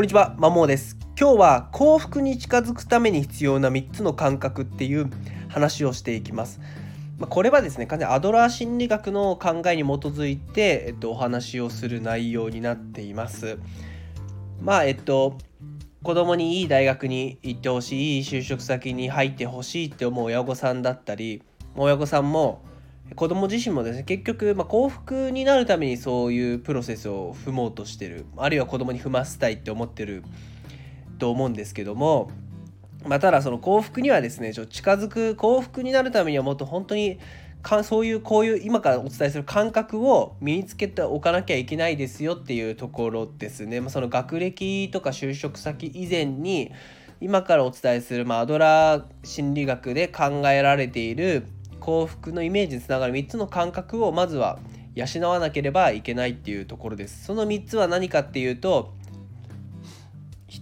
こんにちは、まもです。今日は幸福に近づくために必要な3つの感覚っていう話をしていきます。ま、これはですね、完全にアドラー心理学の考えに基づいて、えっと、お話をする内容になっています。まあ、えっと、子供にいい大学に行ってほしい、いい就職先に入ってほしいって思う親御さんだったり、親御さんも子供自身もですね結局、まあ、幸福になるためにそういうプロセスを踏もうとしてるあるいは子供に踏ませたいって思ってると思うんですけども、まあ、ただその幸福にはですねちょ近づく幸福になるためにはもっと本当にかそういうこういう今からお伝えする感覚を身につけておかなきゃいけないですよっていうところですね。まあ、その学歴とか就職先以前に今からお伝えする、まあ、アドラー心理学で考えられている幸福のイメージにつながる3つの感覚をまずは養わなければいけないっていうところです。その3つは何かっていうと、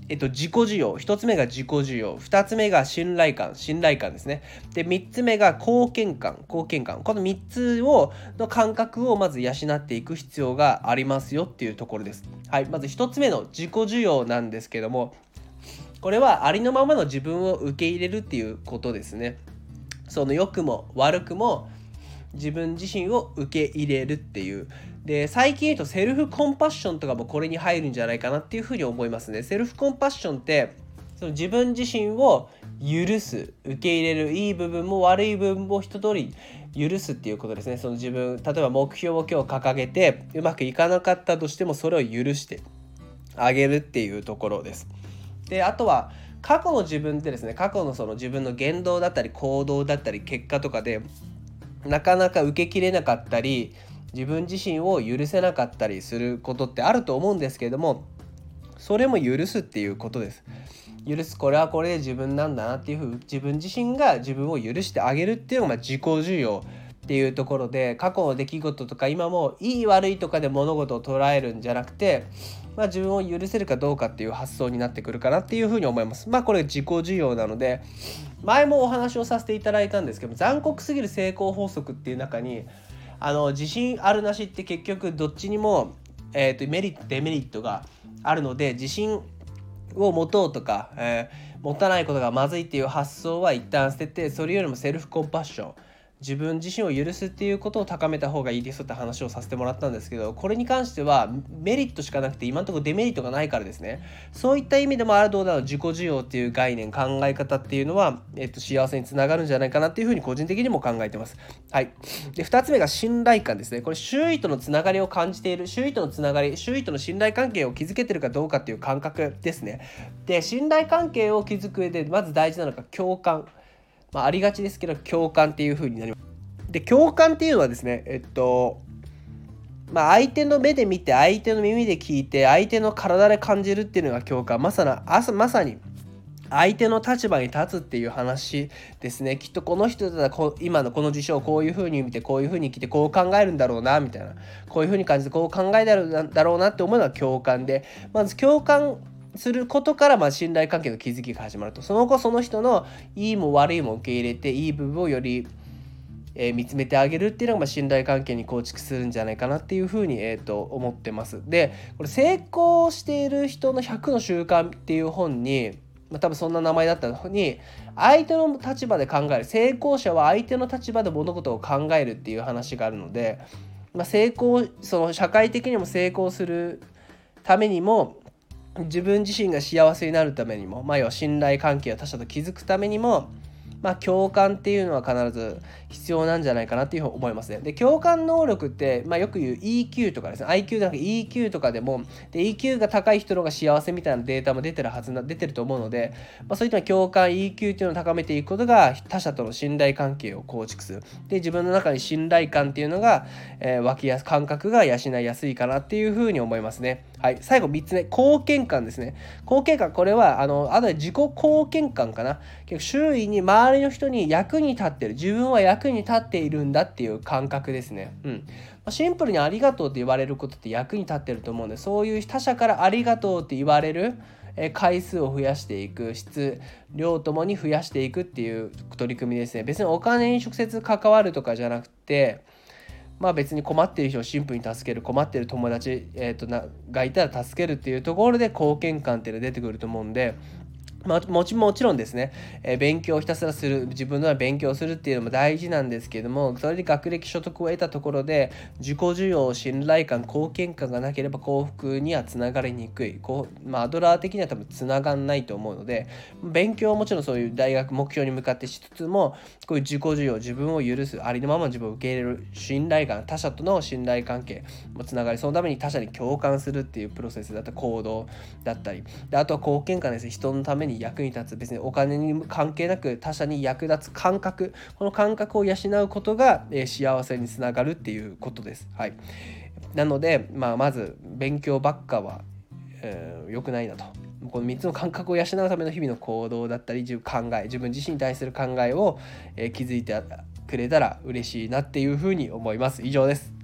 えっと、自己需要。1つ目が自己需要。2つ目が信頼感。信頼感ですね。で3つ目が貢献感。貢献感。この3つをの感覚をまず養っていく必要がありますよっていうところです。はい。まず1つ目の自己需要なんですけどもこれはありのままの自分を受け入れるっていうことですね。その良くも悪くも自分自身を受け入れるっていう。で最近言うとセルフコンパッションとかもこれに入るんじゃないかなっていうふうに思いますね。セルフコンパッションってその自分自身を許す受け入れるいい部分も悪い部分も一通り許すっていうことですね。その自分例えば目標を今日掲げてうまくいかなかったとしてもそれを許してあげるっていうところです。であとは過去の自分ってですね過去のその自分の言動だったり行動だったり結果とかでなかなか受けきれなかったり自分自身を許せなかったりすることってあると思うんですけれどもそれも許すっていうことです。許すこれはこれで自分なんだなっていうふう自分自身が自分を許してあげるっていうのが自己需要っていうところで過去の出来事とか今もいい悪いとかで物事を捉えるんじゃなくてまあ、自分を許せるかどうかっていう発想になってくるかなっていうふうに思います。まあこれ自己需要なので前もお話をさせていただいたんですけど残酷すぎる成功法則っていう中にあの自信あるなしって結局どっちにも、えーと、メリットデメリットがあるので自信を持とうとか、えー、持たないことがまずいっていう発想は一旦捨ててそれよりもセルフコンパッション自分自身を許すっていうことを高めた方がいいですって話をさせてもらったんですけどこれに関してはメリットしかなくて今のところデメリットがないからですね。そういった意味でもあるどうだろう自己需要っていう概念考え方っていうのは、えっと、幸せにつながるんじゃないかなっていうふうに個人的にも考えてます。はい。で2つ目が信頼感ですね。これ周囲とのつながりを感じている周囲とのつながり周囲との信頼関係を築けてるかどうかっていう感覚ですね。で信頼関係を築く上でまず大事なのが共感。まあ、ありがちですけど共感っていう風になります。で共感っていうのはですねえっとまあ相手の目で見て相手の耳で聞いて相手の体で感じるっていうのが共感。まさなまさに相手の立場に立つっていう話ですね。きっとこの人だったら今のこの事象をこういうふうに見てこういうふうに来てこう考えるんだろうなみたいな。こういうふうに感じてこう考えるだろうなって思うのは共感で。まず共感することからまあ信頼関係の築きが始まるとその後その人のいいも悪いも受け入れていい部分をより、えー、見つめてあげるっていうのがまあ信頼関係に構築するんじゃないかなっていうふうに、えー、と思ってます。でこれ成功している人の100の習慣っていう本にまあ、多分そんな名前だったのに相手の立場で考える成功者は相手の立場で物事を考えるっていう話があるので、まあ、成功その社会的にも成功するためにも自分自身が幸せになるためにも、まあ、要は信頼関係を他者と築くためにもまあ、共感っていうのは必ず必要なんじゃないかなっていうふうに思いますね。で共感能力って、まあ、よく言う EQ とかですね IQ じゃなくて EQ とかでもで EQ が高い人の方が幸せみたいなデータも出てるはずな出てると思うので、まあ、そういった共感 EQ っていうのを高めていくことが他者との信頼関係を構築するで自分の中に信頼感っていうのが、えー、湧きやす感覚が養いやすいかなっていうふうに思いますね。はい、最後3つ目貢献感ですね。貢献感これはあのあとで自己貢献感かな結構周囲に周周りの人に役に立ってる自分は役に立っているんだっていう感覚ですね。うんシンプルにありがとうって言われることって役に立ってると思うんでそういう他者からありがとうって言われる回数を増やしていく質量ともに増やしていくっていう取り組みですね別にお金に直接関わるとかじゃなくてまあ別に困ってる人をシンプルに助ける困ってる友達、えーと、ながいたら助けるっていうところで貢献感っていうのが出てくると思うんで。まあ、もちもちろんですね、えー、勉強をひたすらする。自分の勉強するっていうのも大事なんですけどもそれで学歴所得を得たところで自己需要信頼感貢献感がなければ幸福にはつながりにくい。こう、まあ、アドラー的には多分つながんないと思うので勉強はもちろんそういう大学目標に向かってしつつもこういう自己需要自分を許すありのまま自分を受け入れる信頼感他者との信頼関係もつながりそのために他者に共感するっていうプロセスだったり行動だったりであとは貢献感です人のためにに役に立つ別にお金に関係なく他者に役立つ感覚この感覚を養うことが、え幸せにつながるっていうことです。はい、なので、まあ、まず勉強ばっかは良、えー、くないなと。この3つの感覚を養うための日々の行動だったり考え自分自身に対する考えを、えー、気づいてくれたら嬉しいなっていうふうに思います。以上です。